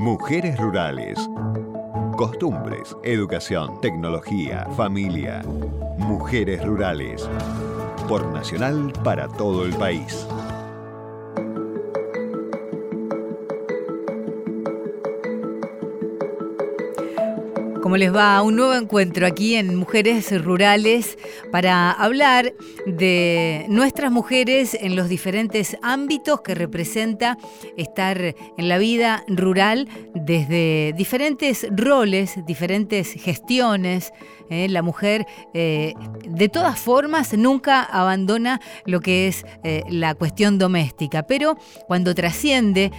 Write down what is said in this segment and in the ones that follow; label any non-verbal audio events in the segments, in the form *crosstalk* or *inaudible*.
Mujeres rurales. Costumbres, educación, tecnología, familia. Mujeres rurales. Por Nacional para todo el país. ¿Cómo les va? Un nuevo encuentro aquí en Mujeres Rurales para hablar de nuestras mujeres en los diferentes ámbitos que representa estar en la vida rural desde diferentes roles, diferentes gestiones. ¿eh? La mujer, eh, de todas formas, nunca abandona lo que es eh, la cuestión doméstica, pero cuando trasciende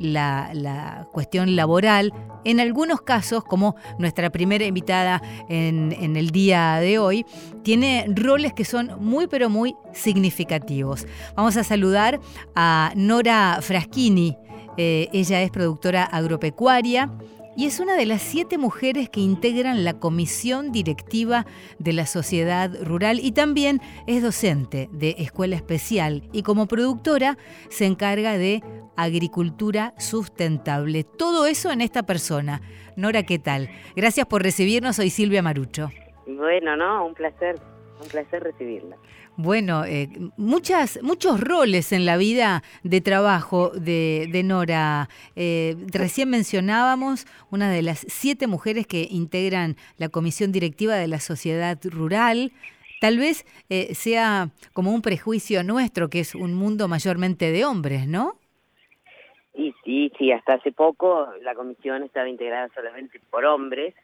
la, la cuestión laboral, en algunos casos, como nuestra primera invitada en, el día de hoy, tiene roles que son muy pero muy significativos. Vamos a saludar a Nora Fraschini. Eh, ella es productora agropecuaria y es una de las siete mujeres que integran la comisión directiva de la sociedad rural y también es docente de escuela especial y como productora se encarga de agricultura sustentable. Todo eso en esta persona. Nora, ¿qué tal? Gracias por recibirnos. Soy Silvia Marucho. Bueno, no, un placer, un placer recibirla. Bueno, eh, muchas, muchos roles en la vida de trabajo de, Nora. Eh, recién mencionábamos una de las siete mujeres que integran la comisión directiva de la sociedad rural. Tal vez eh, sea como un prejuicio nuestro, que es un mundo mayormente de hombres, ¿no? Y sí, sí, hasta hace poco la comisión estaba integrada solamente por hombres,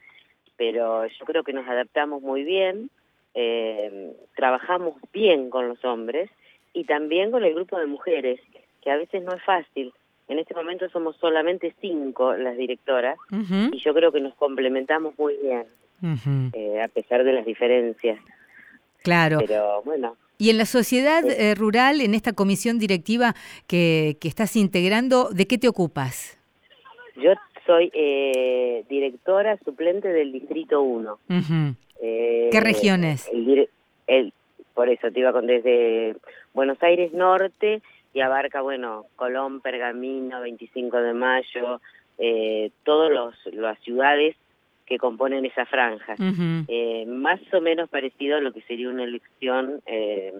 pero yo creo que nos adaptamos muy bien, eh, trabajamos bien con los hombres y también con el grupo de mujeres, que a veces no es fácil. En este momento somos solamente cinco las directoras y yo creo que nos complementamos muy bien, eh, a pesar de las diferencias. Claro. Pero bueno, y en la sociedad eh, rural, en esta comisión directiva que, que, estás integrando, ¿de qué te ocupas? Yo soy eh, directora suplente del Distrito 1. Eh, ¿Qué regiones? El, por eso te iba con desde Buenos Aires Norte y abarca, bueno, Colón, Pergamino, 25 de Mayo, todas las ciudades que componen esa franja. eh, más o menos parecido a lo que sería una elección, eh,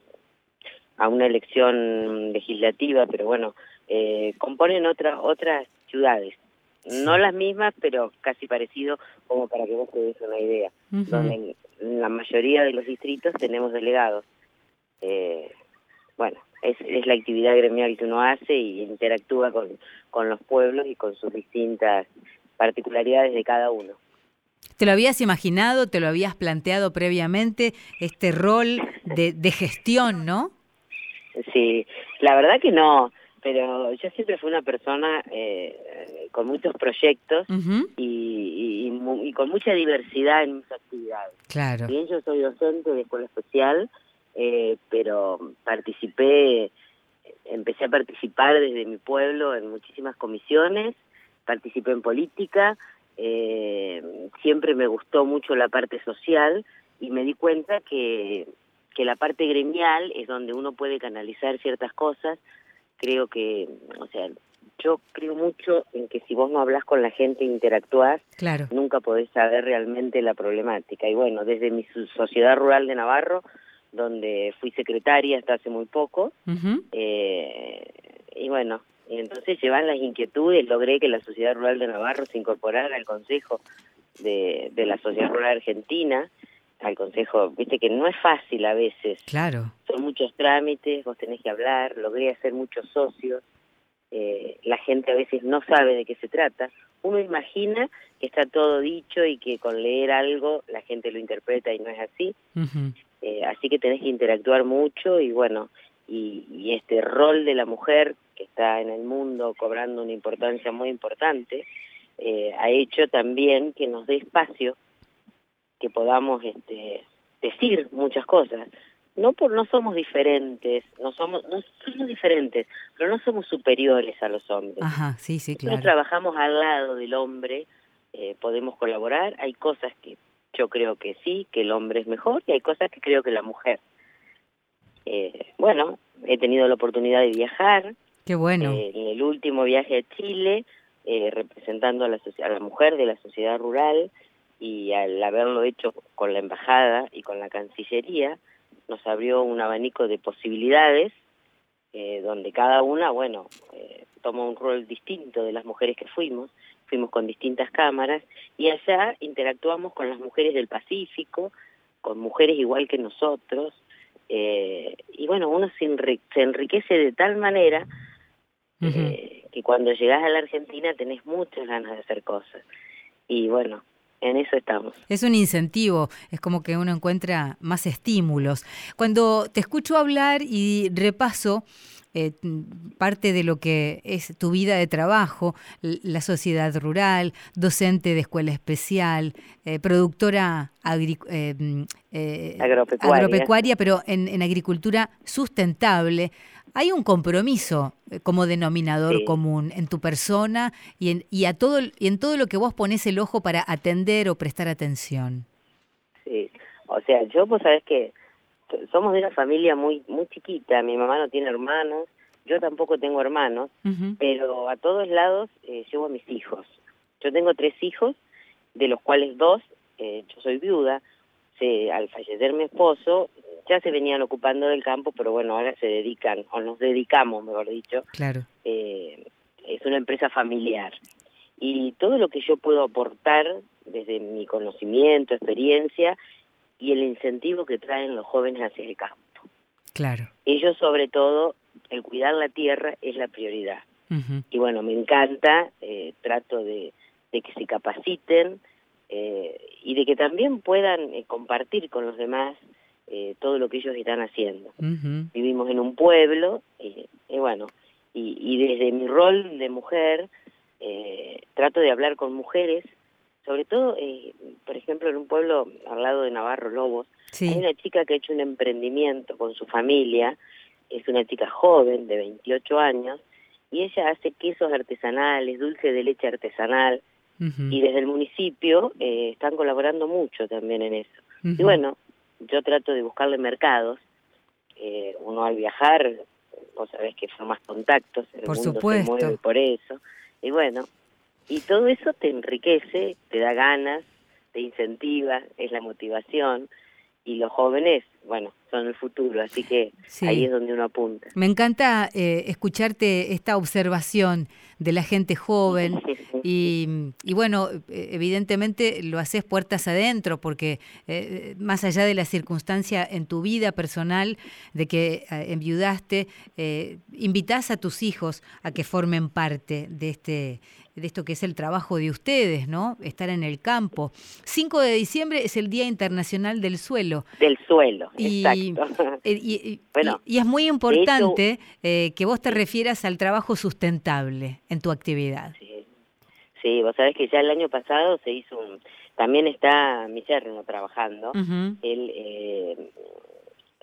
a una elección legislativa, pero bueno, eh, componen otra, otras ciudades. No las mismas, pero casi parecido como para que vos te des una idea. Donde en la mayoría de los distritos tenemos delegados. Eh, bueno, es, es la actividad gremial que uno hace y interactúa con, con los pueblos y con sus distintas particularidades de cada uno. ¿Te lo habías imaginado, te lo habías planteado previamente, este rol de, de gestión, no? Sí, la verdad que no, pero yo siempre fui una persona eh, con muchos proyectos y, y, con mucha diversidad en mis actividades. Claro. Bien, yo soy docente de escuela especial, eh, pero participé, empecé a participar desde mi pueblo en muchísimas comisiones, participé en política, eh, siempre me gustó mucho la parte social y me di cuenta que, que la parte gremial es donde uno puede canalizar ciertas cosas. Creo que, o sea, yo creo mucho en que si vos no hablas con la gente e interactúas, claro. nunca podés saber realmente la problemática. Y bueno, desde mi sociedad rural de Navarro, donde fui secretaria hasta hace muy poco, eh, y bueno, y entonces llevan las inquietudes, logré que la Sociedad Rural de Navarro se incorporara al Consejo de, de la Sociedad Rural Argentina, al Consejo, viste que no es fácil a veces. Claro. Son muchos trámites, vos tenés que hablar, logré hacer muchos socios, eh, la gente a veces no sabe de qué se trata. Uno imagina que está todo dicho y que con leer algo la gente lo interpreta y no es así. eh, así que tenés que interactuar mucho y bueno, y, y este rol de la mujer que está en el mundo cobrando una importancia muy importante, eh, ha hecho también que nos dé espacio, que podamos este, decir muchas cosas. No por no somos diferentes, no somos no somos diferentes, pero no somos superiores a los hombres. Ajá, sí, sí, claro. Nosotros trabajamos al lado del hombre, eh, podemos colaborar. Hay cosas que yo creo que sí, que el hombre es mejor, y hay cosas que creo que la mujer. Eh, bueno, he tenido la oportunidad de viajar, Qué bueno. Eh, en el último viaje a Chile eh, representando a la, a la mujer de la sociedad rural y al haberlo hecho con la embajada y con la Cancillería, nos abrió un abanico de posibilidades eh, donde cada una, bueno, eh, toma un rol distinto de las mujeres que fuimos, fuimos con distintas cámaras y allá interactuamos con las mujeres del Pacífico, con mujeres igual que nosotros, eh, y bueno, uno se, enriquece de tal manera eh, que cuando llegas a la Argentina tenés muchas ganas de hacer cosas. Y bueno, en eso estamos. Es un incentivo, es como que uno encuentra más estímulos. Cuando te escucho hablar y repaso eh, parte de lo que es tu vida de trabajo, la sociedad rural, docente de escuela especial, eh, productora eh, agropecuaria. pero en, en agricultura sustentable hay un compromiso eh, como denominador común en tu persona y en, y, a todo, y en todo lo que vos pones el ojo para atender o prestar atención. Sí, o sea, yo pues sabes que somos de una familia muy muy chiquita, mi mamá no tiene hermanos, yo tampoco tengo hermanos, pero a todos lados eh, llevo a mis hijos. Yo tengo tres hijos, de los cuales dos, eh, yo soy viuda, se, al fallecer mi esposo, ya se venían ocupando del campo, pero bueno, ahora se dedican, o nos dedicamos, mejor dicho. Claro. Eh, es una empresa familiar. Y todo lo que yo puedo aportar desde mi conocimiento, experiencia y el incentivo que traen los jóvenes hacia el campo. Claro. Ellos, sobre todo, el cuidar la tierra es la prioridad. Y bueno, me encanta, eh, trato de, de que se capaciten eh, y de que también puedan eh, compartir con los demás eh, todo lo que ellos están haciendo. Vivimos en un pueblo y, bueno, y, desde mi rol de mujer eh, trato de hablar con mujeres, sobre todo, eh, por ejemplo, en un pueblo al lado de Navarro Lobos, hay una chica que ha hecho un emprendimiento con su familia, es una chica joven de 28 años, y ella hace quesos artesanales, dulce de leche artesanal, y desde el municipio están colaborando mucho también en eso. Y bueno, yo trato de buscarle mercados. Eh, uno al viajar, vos sabés que formas contactos, el por mundo supuesto. se mueve por eso. Y bueno, y todo eso te enriquece, te da ganas, te incentiva, es la motivación. Y los jóvenes, bueno, son el futuro, así que ahí es donde uno apunta. Me encanta eh, escucharte esta observación de la gente joven *laughs* y, bueno, evidentemente lo haces puertas adentro porque eh, más allá de la circunstancia en tu vida personal de que eh, enviudaste, eh, invitas a tus hijos a que formen parte de este de esto que es el trabajo de ustedes, ¿no? Estar en el campo. 5 de diciembre es el Día Internacional del Suelo. Del suelo, exacto. *laughs* Y, bueno, y, es muy importante que vos te refieras al trabajo sustentable en tu actividad. Sí, sí, vos sabés que ya el año pasado se hizo un... También está mi yerno trabajando. Él, eh,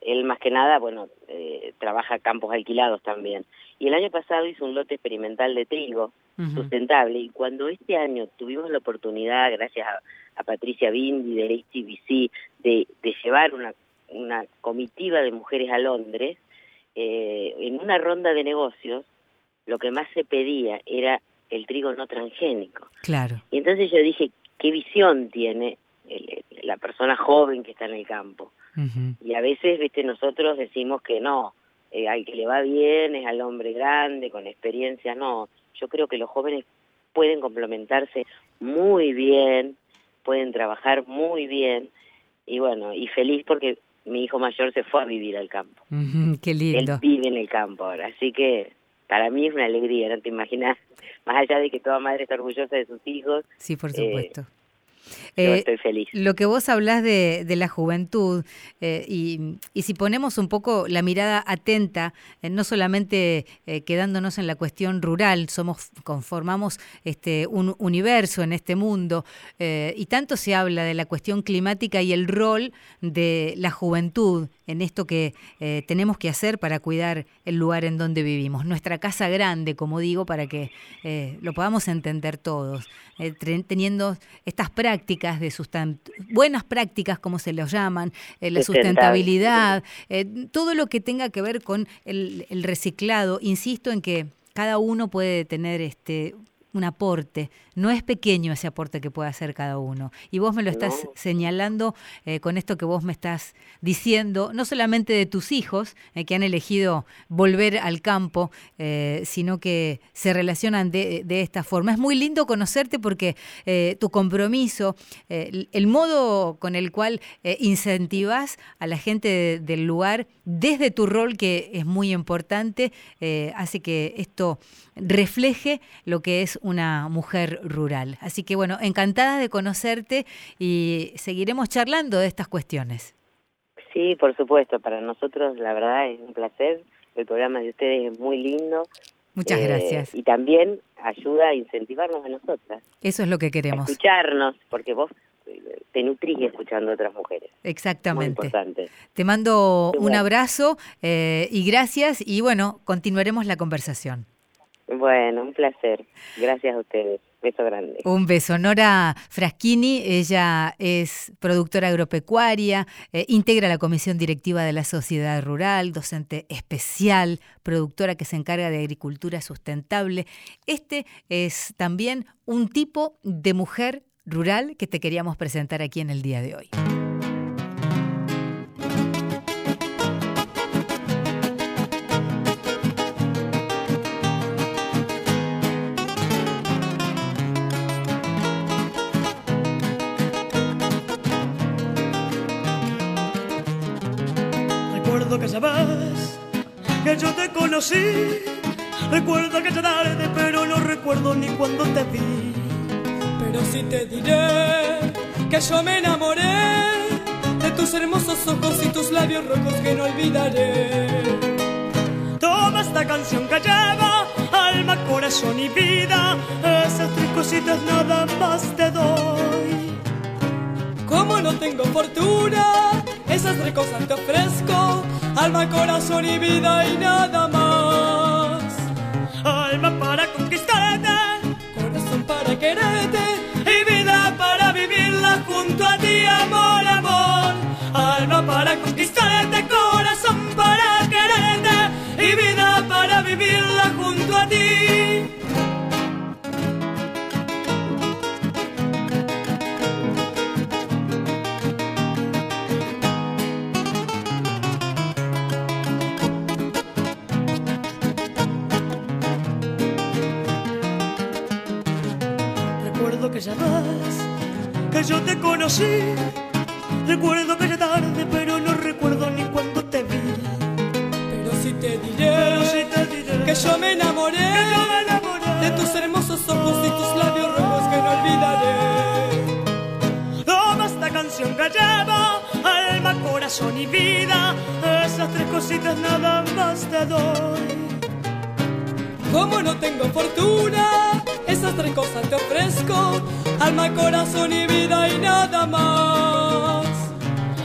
él más que nada, bueno, eh, trabaja campos alquilados también. Y el año pasado hizo un lote experimental de trigo sustentable. Y cuando este año tuvimos la oportunidad, gracias a, Patricia Bindi del HTBC, de, de llevar una, una comitiva de mujeres a Londres, eh, en una ronda de negocios, lo que más se pedía era el trigo no transgénico. Claro. Y entonces yo dije, ¿qué visión tiene la persona joven que está en el campo? Y a veces, viste, nosotros decimos que no, eh, al que le va bien es al hombre grande, con experiencia, no. Yo creo que los jóvenes pueden complementarse muy bien, pueden trabajar muy bien, y bueno, y feliz porque mi hijo mayor se fue a vivir al campo. qué lindo. Él vive en el campo ahora, así que para mí es una alegría, no te imaginas, *laughs* más allá de que toda madre está orgullosa de sus hijos. Sí, por supuesto. Eh, estoy feliz. Lo que vos hablás de, la juventud, eh, y, si ponemos un poco la mirada atenta, eh, no solamente quedándonos en la cuestión rural, somos conformamos este, un universo en este mundo, y tanto se habla de la cuestión climática y el rol de la juventud en esto que tenemos que hacer para cuidar el lugar en donde vivimos, nuestra casa grande, como digo, para que lo podamos entender todos, teniendo estas prácticas de buenas prácticas, como se los llaman, eh, la sustentabilidad, eh, todo lo que tenga que ver con el, reciclado. Insisto en que cada uno puede tener este un aporte. No es pequeño ese aporte que puede hacer cada uno. Y vos me lo estás señalando eh, con esto que vos me estás diciendo, no solamente de tus hijos, eh, que han elegido volver al campo, eh, sino que se relacionan de, esta forma. Es muy lindo conocerte porque tu compromiso, el modo con el cual incentivas a la gente del lugar desde tu rol, que es muy importante, hace que esto refleje lo que es una mujer rural. Así que bueno, encantada de conocerte y seguiremos charlando de estas cuestiones. Sí, por supuesto, para nosotros la verdad es un placer, el programa de ustedes es muy lindo. Muchas eh, gracias. Y también ayuda a incentivarnos a nosotras. Eso es lo que queremos. escucharnos, porque vos te nutrís escuchando a otras mujeres. Exactamente. Te mando un abrazo eh, y gracias y bueno, continuaremos la conversación. Bueno, un placer. Gracias a ustedes. Beso grande. Un beso. Nora Fraschini, ella es productora agropecuaria, eh, integra la comisión directiva de la sociedad rural, docente especial, productora que se encarga de agricultura sustentable. Este es también un tipo de mujer rural que te queríamos presentar aquí en el día de hoy. Que sabes que yo te conocí. Recuerdo aquella tarde, pero no recuerdo ni cuando te vi. Pero sí te diré que yo me enamoré de tus hermosos ojos y tus labios rojos que no olvidaré. Toma esta canción que lleva alma, corazón y vida. Esas tres cositas nada más te doy. Como no tengo fortuna, esas tres cosas te ofrezco alma, corazón y vida y nada más. Alma para conquistarte, corazón para quererte y vida para vivirla junto a ti, amor, amor. Alma para conquistarte, corazón para quererte y vida para vivirla junto a ti. Que yo te conocí. Recuerdo que era tarde, pero no recuerdo ni cuando te vi. Pero sí te diré, que, yo me enamoré, de tus hermosos ojos y tus labios rojos que no olvidaré. Toma esta canción que lleva alma, corazón y vida. Esas tres cositas nada más te doy. Como no tengo fortuna tres te ofrezco, alma, corazón y vida y nada más.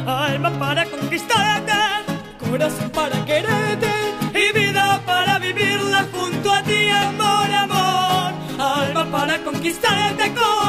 Alma para conquistarte, corazón para quererte y vida para vivirla junto a ti, amor, amor. Alma para conquistarte, corazón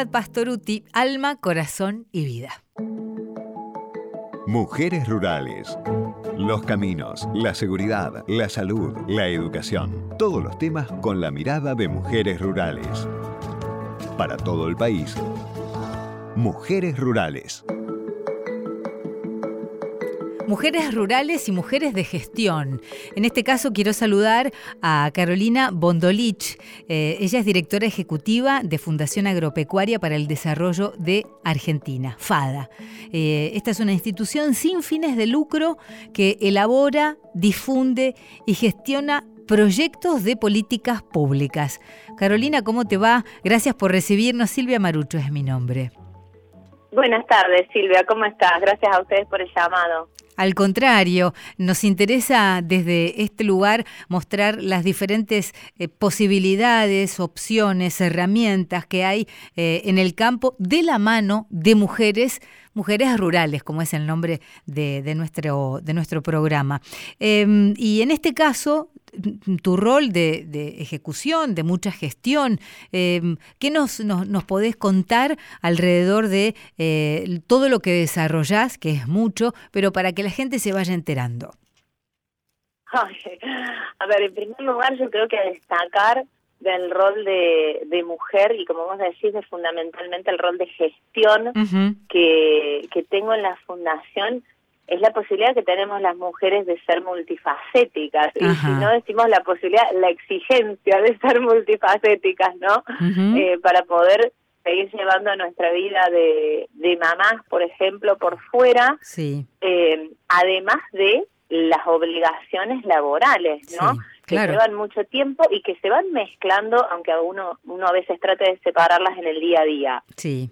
Soledad Pastoruti, alma, corazón y vida. Mujeres rurales. Los caminos, la seguridad, la salud, la educación. Todos los temas con la mirada de mujeres rurales. Para todo el país. Mujeres rurales. Mujeres rurales y mujeres de gestión. En este caso quiero saludar a Carolina Bondolich. Eh, ella es directora ejecutiva de Fundación Agropecuaria para el Desarrollo de Argentina, FADA. Eh, esta es una institución sin fines de lucro que elabora, difunde y gestiona proyectos de políticas públicas. Carolina, ¿cómo te va? Gracias por recibirnos. Silvia Marucho es mi nombre. Buenas tardes, Silvia, ¿cómo estás? Gracias a ustedes por el llamado. Al contrario, nos interesa desde este lugar mostrar las diferentes eh, posibilidades, opciones, herramientas que hay eh, en el campo de la mano de mujeres Mujeres Rurales, como es el nombre de, nuestro, de nuestro programa. Em, y en este caso, tu rol de, ejecución, de mucha gestión, em, ¿qué nos, nos, podés contar alrededor de eh, todo lo que desarrollás, que es mucho, pero para que la gente se vaya enterando? *laughs* a ver, en primer lugar yo creo que destacar del rol de, de mujer y como vos decís, de fundamentalmente el rol de gestión que, que tengo en la fundación es la posibilidad que tenemos las mujeres de ser multifacéticas. Y si no decimos la posibilidad, la exigencia de ser multifacéticas, ¿no? eh, para poder seguir llevando nuestra vida de, de mamás, por ejemplo, por fuera. Sí. Eh, además de las obligaciones laborales, ¿no? Que llevan mucho tiempo y que se van mezclando, aunque uno, uno a veces trate de separarlas en el día a día. Sí.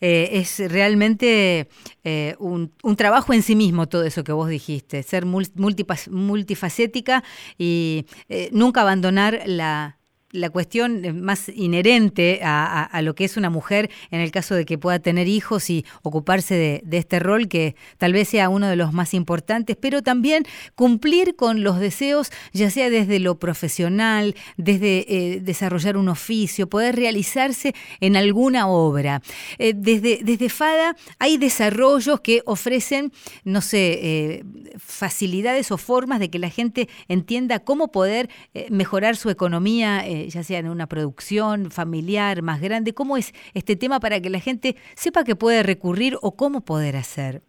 Eh, es realmente eh, un, un, trabajo en sí mismo todo eso que vos dijiste, ser multifacética y eh, nunca abandonar la, la cuestión más inherente a, lo que es una mujer en el caso de que pueda tener hijos y ocuparse de, este rol que tal vez sea uno de los más importantes, pero también cumplir con los deseos, ya sea desde lo profesional, desde eh, desarrollar un oficio, poder realizarse en alguna obra. Eh, desde, desde FADA hay desarrollos que ofrecen, no sé, eh, facilidades o formas de que la gente entienda cómo poder mejorar su economía ya sea en una producción familiar más grande? ¿Cómo es este tema para que la gente sepa que puede recurrir o cómo poder hacer?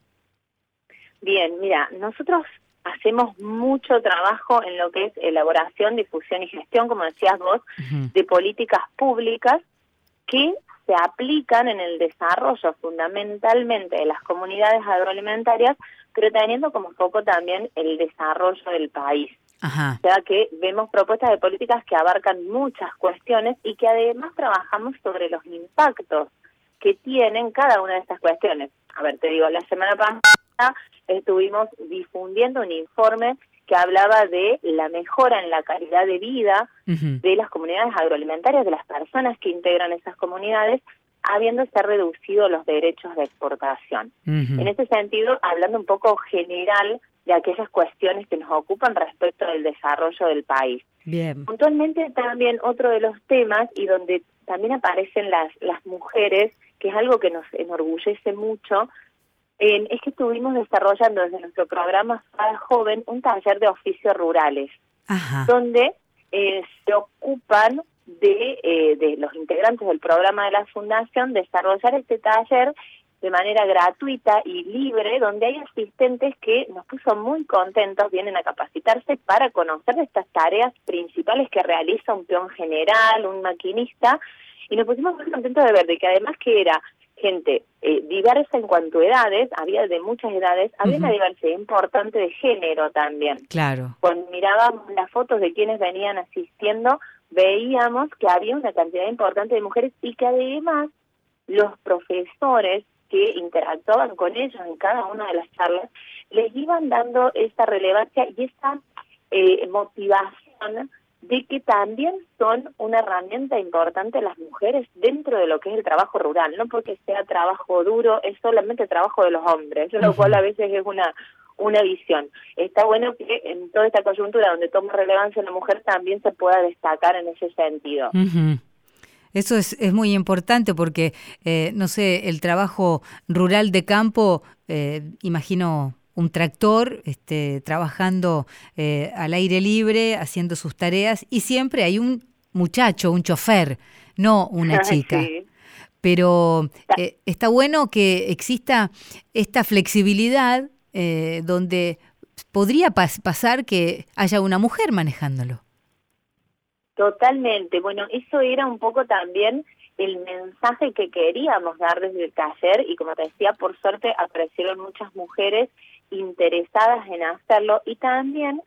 Bien, mira, nosotros hacemos mucho trabajo en lo que es elaboración, difusión y gestión, como decías vos, de políticas públicas que se aplican en el desarrollo fundamentalmente de las comunidades agroalimentarias, pero teniendo como foco también el desarrollo del país. Ajá. O sea que vemos propuestas de políticas que abarcan muchas cuestiones y que además trabajamos sobre los impactos que tienen cada una de estas cuestiones. A ver, te digo, la semana pasada estuvimos difundiendo un informe que hablaba de la mejora en la calidad de vida de las comunidades agroalimentarias, de las personas que integran esas comunidades, habiéndose reducido los derechos de exportación. En ese sentido, hablando un poco general de aquellas cuestiones que nos ocupan respecto del desarrollo del país. Bien. Puntualmente también otro de los temas y donde también aparecen las, las mujeres, que es algo que nos enorgullece mucho, es que estuvimos desarrollando desde nuestro programa para Joven un taller de oficios rurales, donde eh, se ocupan de, eh, de los integrantes del programa de la Fundación desarrollar este taller de manera gratuita y libre, donde hay asistentes que nos puso muy contentos, vienen a capacitarse para conocer estas tareas principales que realiza un peón general, un maquinista, y nos pusimos muy contentos de ver de que además que era gente eh, diversa en cuanto a edades, había de muchas edades, había una diversidad importante de género también. Claro. Cuando mirábamos las fotos de quienes venían asistiendo, veíamos que había una cantidad importante de mujeres y que además los profesores que interactuaban con ellos en cada una de las charlas, les iban dando esta relevancia y esta eh, motivación de que también son una herramienta importante las mujeres dentro de lo que es el trabajo rural, no porque sea trabajo duro, es solamente trabajo de los hombres, lo cual a veces es una una visión. Está bueno que en toda esta coyuntura donde toma relevancia la mujer también se pueda destacar en ese sentido. Eso es, es muy importante porque, eh, no sé, el trabajo rural de campo, eh, imagino un tractor este, trabajando eh, al aire libre, haciendo sus tareas, y siempre hay un muchacho, un chofer, no una *laughs* chica. Pero está bueno que exista esta flexibilidad donde podría pasar que haya una mujer manejándolo. Totalmente. Bueno, eso era un poco también el mensaje que queríamos dar desde el taller y como te decía, por suerte aparecieron muchas mujeres interesadas en hacerlo y también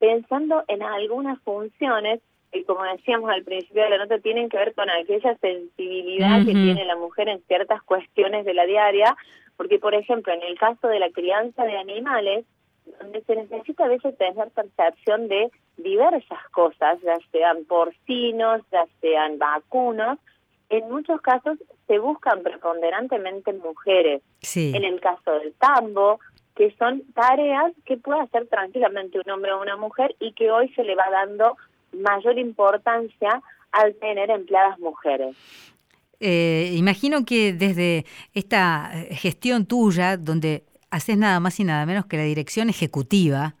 pensando en algunas funciones que como decíamos al principio de la nota tienen que ver con aquella sensibilidad que tiene la mujer en ciertas cuestiones de la diaria, porque por ejemplo en el caso de la crianza de animales, donde se necesita a veces tener percepción de diversas cosas, ya sean porcinos, ya sean vacunos, en muchos casos se buscan preponderantemente mujeres. Sí. En el caso del tambo, que son tareas que puede hacer tranquilamente un hombre o una mujer y que hoy se le va dando mayor importancia al tener empleadas mujeres. Eh, imagino que desde esta gestión tuya, donde haces nada más y nada menos que la dirección ejecutiva,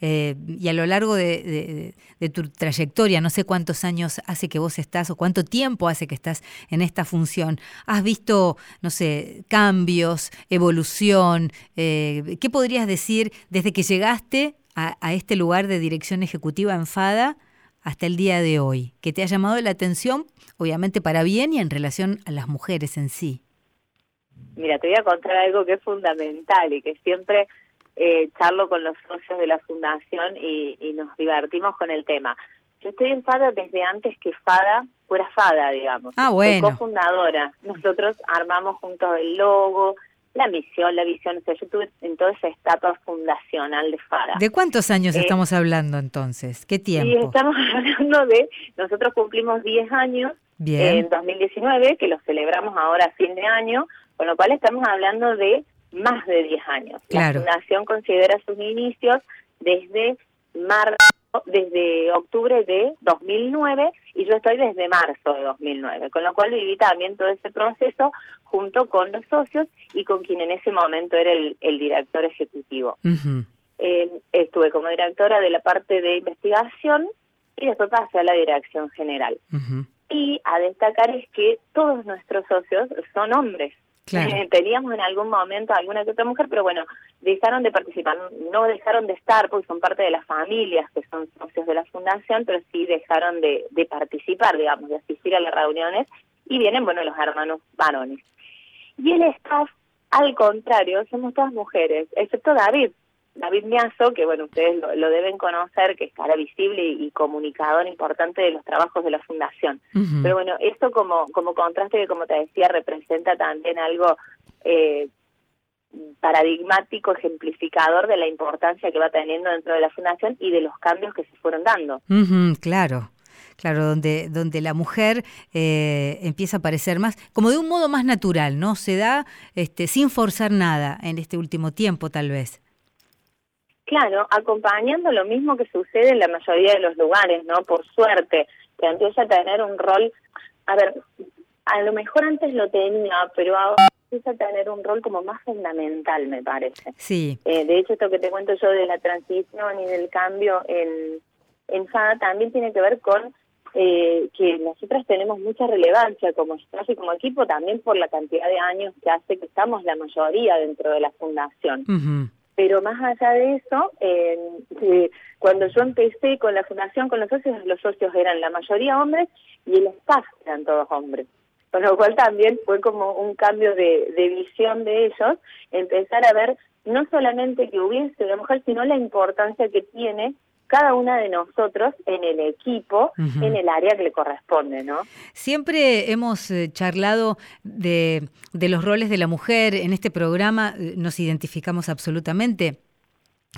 eh, y a lo largo de, tu trayectoria, no sé cuántos años hace que vos estás o cuánto tiempo hace que estás en esta función, has visto, no sé, cambios, evolución, eh, ¿qué podrías decir desde que llegaste a, este lugar de dirección ejecutiva en FADA hasta el día de hoy, que te ha llamado la atención, obviamente para bien y en relación a las mujeres en sí? Mira, te voy a contar algo que es fundamental y que siempre eh, charlo con los socios de la fundación y, nos divertimos con el tema. Yo estoy en FADA desde antes que FADA fuera FADA, digamos. Ah, bueno. Soy cofundadora. Nosotros armamos juntos el logo, la misión, la visión. O sea, yo estuve en toda esa etapa fundacional de FADA. ¿De cuántos años eh, estamos hablando entonces? ¿Qué tiempo? Sí, estamos *laughs* hablando de, nosotros cumplimos 10 años en 2019, que lo celebramos ahora a fin de año, con lo cual estamos hablando de más de 10 años. La Fundación considera sus inicios desde marzo, desde octubre de 2009 y yo estoy desde marzo de 2009, con lo cual viví también todo ese proceso junto con los socios y con quien en ese momento era el, director ejecutivo. Eh, estuve como directora de la parte de investigación y después pasé a la dirección general. Y a destacar es que todos nuestros socios son hombres. Eh, teníamos en algún momento alguna que otra mujer, pero bueno, dejaron de participar, no dejaron de estar porque son parte de las familias que son socios de la fundación, pero sí dejaron de, de participar, digamos, de asistir a las reuniones y vienen, bueno, los hermanos varones. Y el staff, al contrario, somos todas mujeres, excepto David, David Miazo, que bueno, ustedes lo, deben conocer, que es cara visible y, comunicador importante de los trabajos de la Fundación. Pero bueno, esto como, como contraste que, como te decía, representa también algo eh, paradigmático, ejemplificador de la importancia que va teniendo dentro de la Fundación y de los cambios que se fueron dando. claro. Claro, donde, donde la mujer eh, empieza a aparecer más, como de un modo más natural, ¿no? Se da este, sin forzar nada en este último tiempo, tal vez. Claro, acompañando lo mismo que sucede en la mayoría de los lugares, ¿no? Por suerte, que empieza a tener un rol, a ver, a lo mejor antes lo tenía, pero ahora empieza a tener un rol como más fundamental, me parece. Sí. Eh, de hecho, esto que te cuento yo de la transición y del cambio en, en FADA también tiene que ver con eh, que nosotras tenemos mucha relevancia como y como equipo, también por la cantidad de años que hace que estamos la mayoría dentro de la fundación. Pero más allá de eso, eh, cuando yo empecé con la fundación, con los socios, los socios eran la mayoría hombres y el staff eran todos hombres. Con lo cual también fue como un cambio de visión de ellos, empezar a ver no solamente que hubiese una mujer, sino la importancia que tiene cada una de nosotros en el equipo, en el área que le corresponde, ¿no? Siempre hemos eh, charlado de, de, los roles de la mujer en este programa, eh, nos identificamos absolutamente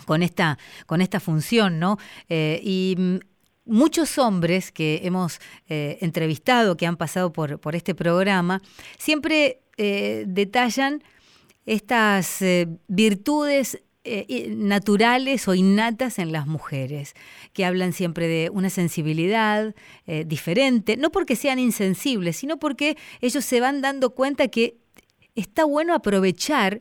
con esta, con esta función, ¿no? Eh, y mm, muchos hombres que hemos entrevistado, que han pasado por, por este programa, siempre detallan estas virtudes eh, naturales o innatas en las mujeres, que hablan siempre de una sensibilidad eh, diferente, no porque sean insensibles, sino porque ellos se van dando cuenta que está bueno aprovechar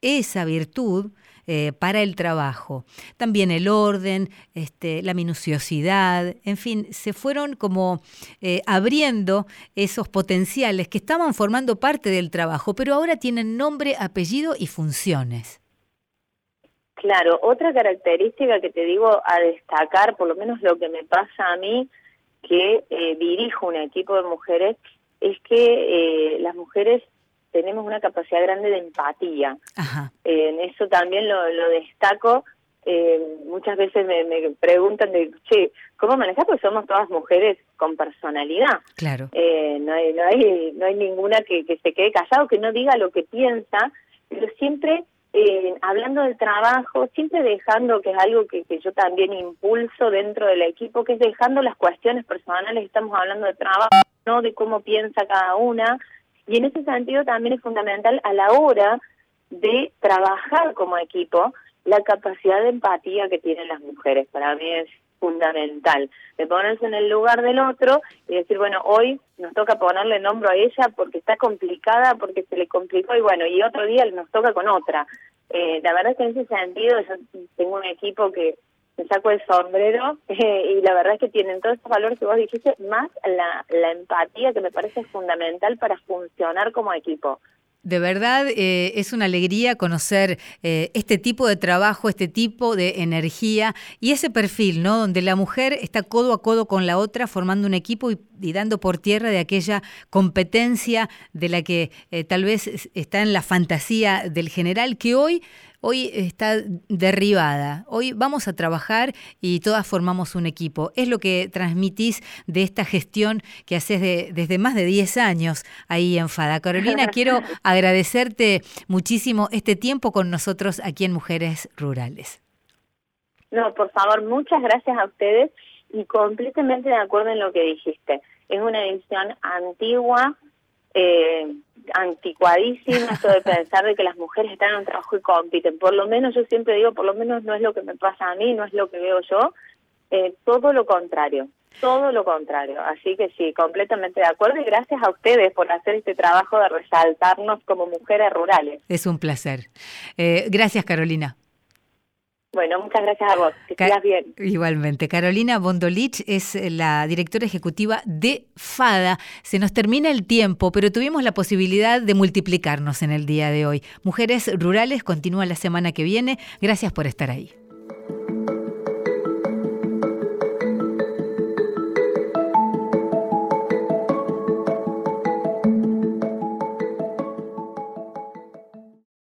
esa virtud eh, para el trabajo. También el orden, este, la minuciosidad, en fin, se fueron como abriendo esos potenciales que estaban formando parte del trabajo, pero ahora tienen nombre, apellido y funciones. Claro, otra característica que te digo a destacar, por lo menos lo que me pasa a mí, que eh, dirijo un equipo de mujeres, es que eh, las mujeres tenemos una capacidad grande de empatía. en eso también lo, destaco. Eh, muchas veces me, preguntan de, che, ¿cómo manejar? Pues somos todas mujeres con personalidad. Claro. no, hay, no, hay, no hay ninguna que, que se quede callado, que no diga lo que piensa, pero siempre eh, hablando del trabajo, siempre dejando, que es algo que, que, yo también impulso dentro del equipo, que es dejando las cuestiones personales, estamos hablando de trabajo, no de cómo piensa cada una, Y en ese sentido también es fundamental a la hora de trabajar como equipo la capacidad de empatía que tienen las mujeres. Para mí es fundamental, de ponerse en el lugar del otro y decir, bueno, hoy nos toca ponerle nombre a ella porque está complicada, porque se le complicó y bueno, y otro día nos toca con otra. Eh, la verdad es que en ese sentido yo tengo un equipo que me saco el sombrero *laughs* eh, y la verdad es que tienen todos estos valores que vos dijiste, más la, la empatía que me parece fundamental para funcionar como equipo. De verdad eh, es una alegría conocer eh, este tipo de trabajo, este tipo de energía y ese perfil, ¿no? Donde la mujer está codo a codo con la otra formando un equipo y, dando por tierra de aquella competencia de la que eh, tal vez está en la fantasía del general que hoy hoy está derribada. Hoy vamos a trabajar y todas formamos un equipo. Es lo que transmitís de esta gestión que haces desde más de 10 años ahí en FADA. Carolina, *laughs* quiero agradecerte muchísimo este tiempo con nosotros aquí en Mujeres Rurales. No, por favor, muchas gracias a ustedes y completamente de acuerdo en lo que dijiste. Es una edición antigua, eh, anticuadísima esto de pensar de que las mujeres están en un trabajo y compiten. Por lo menos yo siempre digo, por lo menos no es lo que me pasa a mí, no es lo que veo yo, eh, todo lo contrario, todo lo contrario. Así que sí, completamente de acuerdo y gracias a ustedes por hacer este trabajo de resaltarnos como mujeres rurales. Es un placer. Eh, gracias, Carolina. Bueno, muchas gracias a vos. Que bien. Igualmente. Carolina Bondolich es la directora ejecutiva de FADA. Se nos termina el tiempo, pero tuvimos la posibilidad de multiplicarnos en el día de hoy. Mujeres Rurales continúa la semana que viene. Gracias por estar ahí.